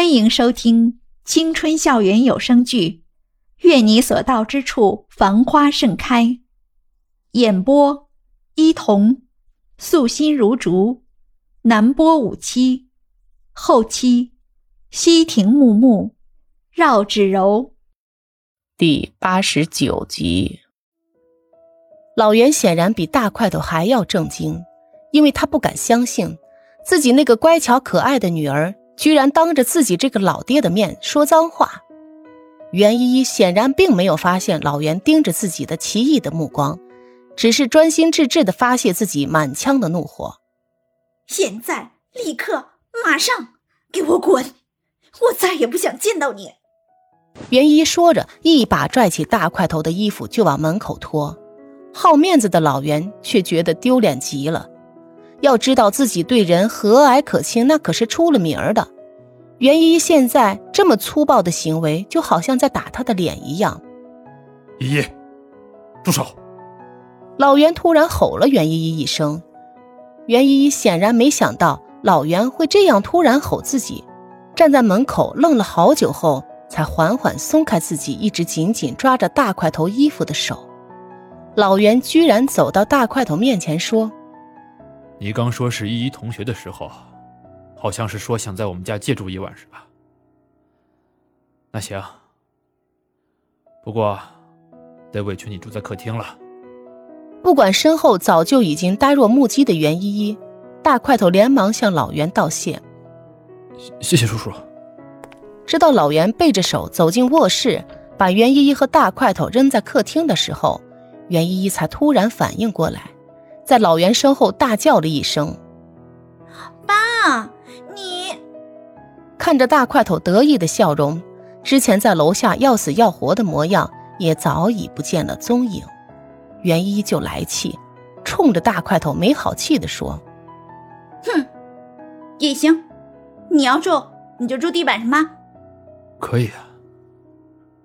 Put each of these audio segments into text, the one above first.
欢迎收听青春校园有声剧《愿你所到之处繁花盛开》，演播：伊童，素心如竹，南波五七，后期：西亭木木，绕指柔。第八十九集，老袁显然比大块头还要震惊，因为他不敢相信自己那个乖巧可爱的女儿。居然当着自己这个老爹的面说脏话，袁依依显然并没有发现老袁盯着自己的奇异的目光，只是专心致志的发泄自己满腔的怒火。现在，立刻，马上，给我滚！我再也不想见到你。袁依说着，一把拽起大块头的衣服就往门口拖。好面子的老袁却觉得丢脸极了。要知道自己对人和蔼可亲，那可是出了名儿的。袁依依现在这么粗暴的行为，就好像在打他的脸一样。依依，住手！老袁突然吼了袁依依一声。袁依依显然没想到老袁会这样突然吼自己，站在门口愣了好久后，才缓缓松开自己一直紧紧抓着大块头衣服的手。老袁居然走到大块头面前说。你刚说是依依同学的时候，好像是说想在我们家借住一晚，是吧？那行，不过得委屈你住在客厅了。不管身后早就已经呆若木鸡的袁依依，大块头连忙向老袁道谢：“谢谢叔叔。”直到老袁背着手走进卧室，把袁依依和大块头扔在客厅的时候，袁依依才突然反应过来。在老袁身后大叫了一声：“爸，你！”看着大块头得意的笑容，之前在楼下要死要活的模样也早已不见了踪影。袁依就来气，冲着大块头没好气地说：“哼，也行，你要住你就住地板上吧？可以啊，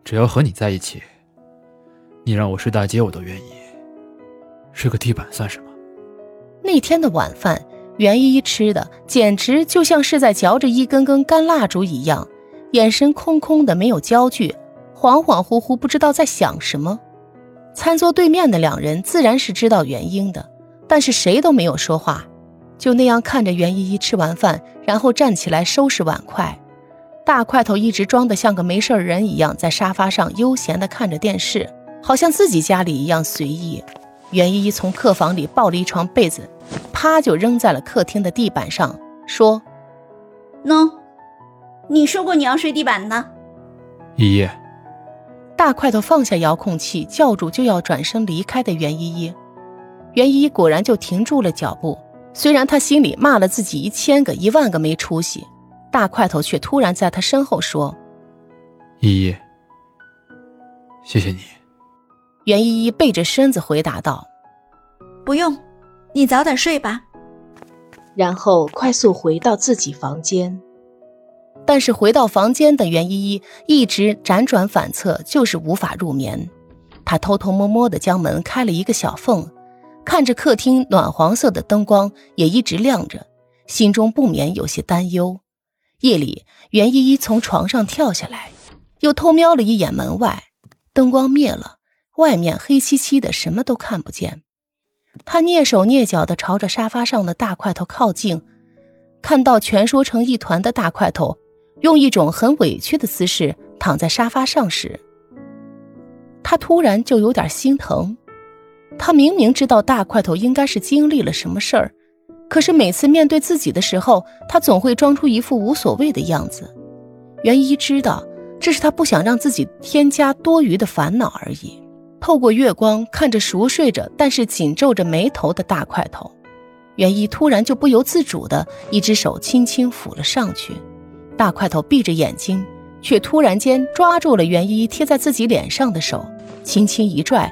只要和你在一起，你让我睡大街我都愿意，睡个地板算什么？”那天的晚饭，袁依依吃的简直就像是在嚼着一根根干蜡烛一样，眼神空空的，没有焦距，恍恍惚惚，不知道在想什么。餐桌对面的两人自然是知道原因的，但是谁都没有说话，就那样看着袁依依吃完饭，然后站起来收拾碗筷。大块头一直装的像个没事人一样，在沙发上悠闲的看着电视，好像自己家里一样随意。袁依依从客房里抱了一床被子。啪！就扔在了客厅的地板上，说：“喏，你说过你要睡地板的。”依依，大块头放下遥控器，叫住就要转身离开的袁依依。袁依依果然就停住了脚步。虽然他心里骂了自己一千个一万个没出息，大块头却突然在他身后说：“依依，谢谢你。”袁依依背着身子回答道：“不用。”你早点睡吧，然后快速回到自己房间。但是回到房间的袁依依一直辗转反侧，就是无法入眠。她偷偷摸摸的将门开了一个小缝，看着客厅暖黄色的灯光也一直亮着，心中不免有些担忧。夜里，袁依依从床上跳下来，又偷瞄了一眼门外，灯光灭了，外面黑漆漆的，什么都看不见。他蹑手蹑脚地朝着沙发上的大块头靠近，看到蜷缩成一团的大块头，用一种很委屈的姿势躺在沙发上时，他突然就有点心疼。他明明知道大块头应该是经历了什么事儿，可是每次面对自己的时候，他总会装出一副无所谓的样子。袁一知道，这是他不想让自己添加多余的烦恼而已。透过月光看着熟睡着，但是紧皱着眉头的大块头，袁一突然就不由自主的一只手轻轻抚了上去。大块头闭着眼睛，却突然间抓住了袁一贴在自己脸上的手，轻轻一拽，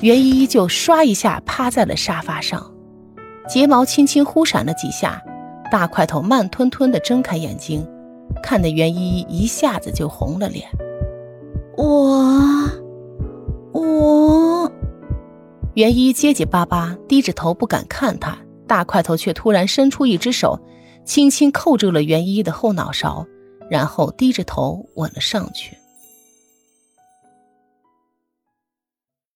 袁一就唰一下趴在了沙发上，睫毛轻轻忽闪了几下，大块头慢吞吞的睁开眼睛，看得袁依依一下子就红了脸。我，袁一结结巴巴，低着头不敢看他。大块头却突然伸出一只手，轻轻扣住了袁一的后脑勺，然后低着头吻了上去。